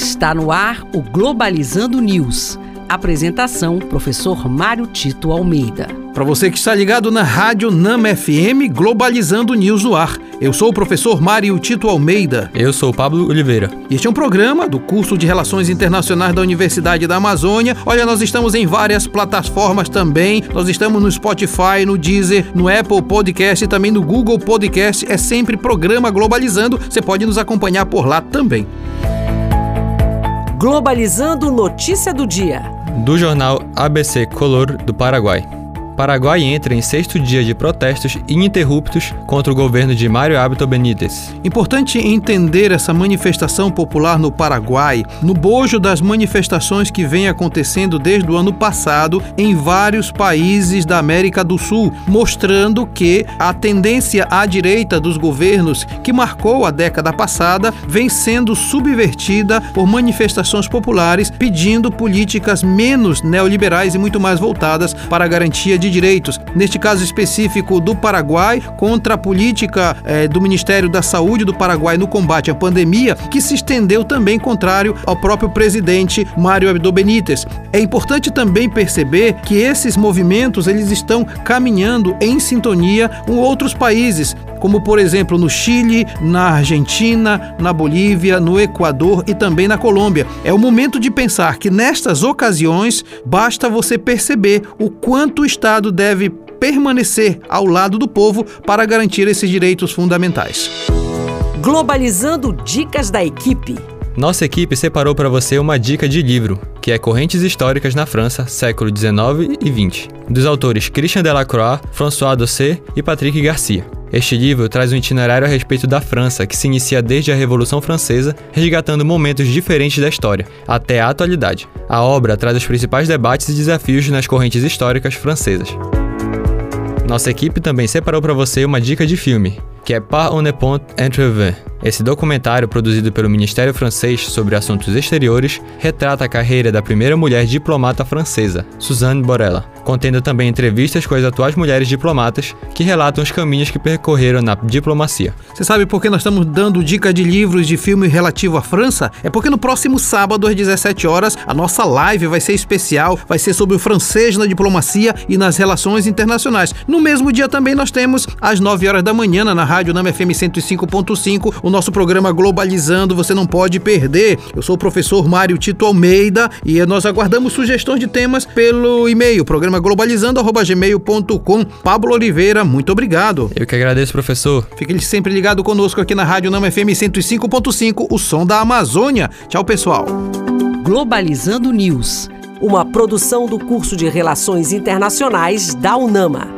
Está no ar o Globalizando News. Apresentação: Professor Mário Tito Almeida. Para você que está ligado na Rádio Nama FM, Globalizando News no ar. Eu sou o professor Mário Tito Almeida. Eu sou o Pablo Oliveira. Este é um programa do curso de Relações Internacionais da Universidade da Amazônia. Olha, nós estamos em várias plataformas também. Nós estamos no Spotify, no Deezer, no Apple Podcast e também no Google Podcast. É sempre programa Globalizando. Você pode nos acompanhar por lá também. Globalizando notícia do dia. Do jornal ABC Color do Paraguai. Paraguai entra em sexto dia de protestos ininterruptos contra o governo de Mário Abdo Benítez. Importante entender essa manifestação popular no Paraguai, no bojo das manifestações que vem acontecendo desde o ano passado em vários países da América do Sul, mostrando que a tendência à direita dos governos que marcou a década passada vem sendo subvertida por manifestações populares pedindo políticas menos neoliberais e muito mais voltadas para a garantia de de direitos, neste caso específico do Paraguai, contra a política eh, do Ministério da Saúde do Paraguai no combate à pandemia, que se estendeu também contrário ao próprio presidente Mário Abdo Benítez. É importante também perceber que esses movimentos eles estão caminhando em sintonia com outros países, como por exemplo no Chile, na Argentina, na Bolívia, no Equador e também na Colômbia. É o momento de pensar que nestas ocasiões basta você perceber o quanto o Estado deve permanecer ao lado do povo para garantir esses direitos fundamentais. Globalizando dicas da equipe. Nossa equipe separou para você uma dica de livro, que é Correntes Históricas na França, século 19 e 20, dos autores Christian Delacroix, François Dossé e Patrick Garcia. Este livro traz um itinerário a respeito da França, que se inicia desde a Revolução Francesa, resgatando momentos diferentes da história, até a atualidade. A obra traz os principais debates e desafios nas correntes históricas francesas. Nossa equipe também separou para você uma dica de filme, que é Par on ne pont entrevu. Esse documentário, produzido pelo Ministério Francês sobre Assuntos Exteriores, retrata a carreira da primeira mulher diplomata francesa, Suzanne Borella, contendo também entrevistas com as atuais mulheres diplomatas que relatam os caminhos que percorreram na diplomacia. Você sabe por que nós estamos dando dica de livros de filme relativo à França? É porque no próximo sábado, às 17 horas, a nossa live vai ser especial, vai ser sobre o francês na diplomacia e nas relações internacionais. No mesmo dia também nós temos, às 9 horas da manhã, na Rádio Nama FM 105.5, o nosso programa Globalizando, você não pode perder. Eu sou o professor Mário Tito Almeida e nós aguardamos sugestões de temas pelo e-mail, programa globalizando@gmail.com. Pablo Oliveira, muito obrigado. Eu que agradeço, professor. Fique sempre ligado conosco aqui na Rádio Nama FM 105.5, o som da Amazônia. Tchau, pessoal. Globalizando News, uma produção do curso de Relações Internacionais da UNAMA.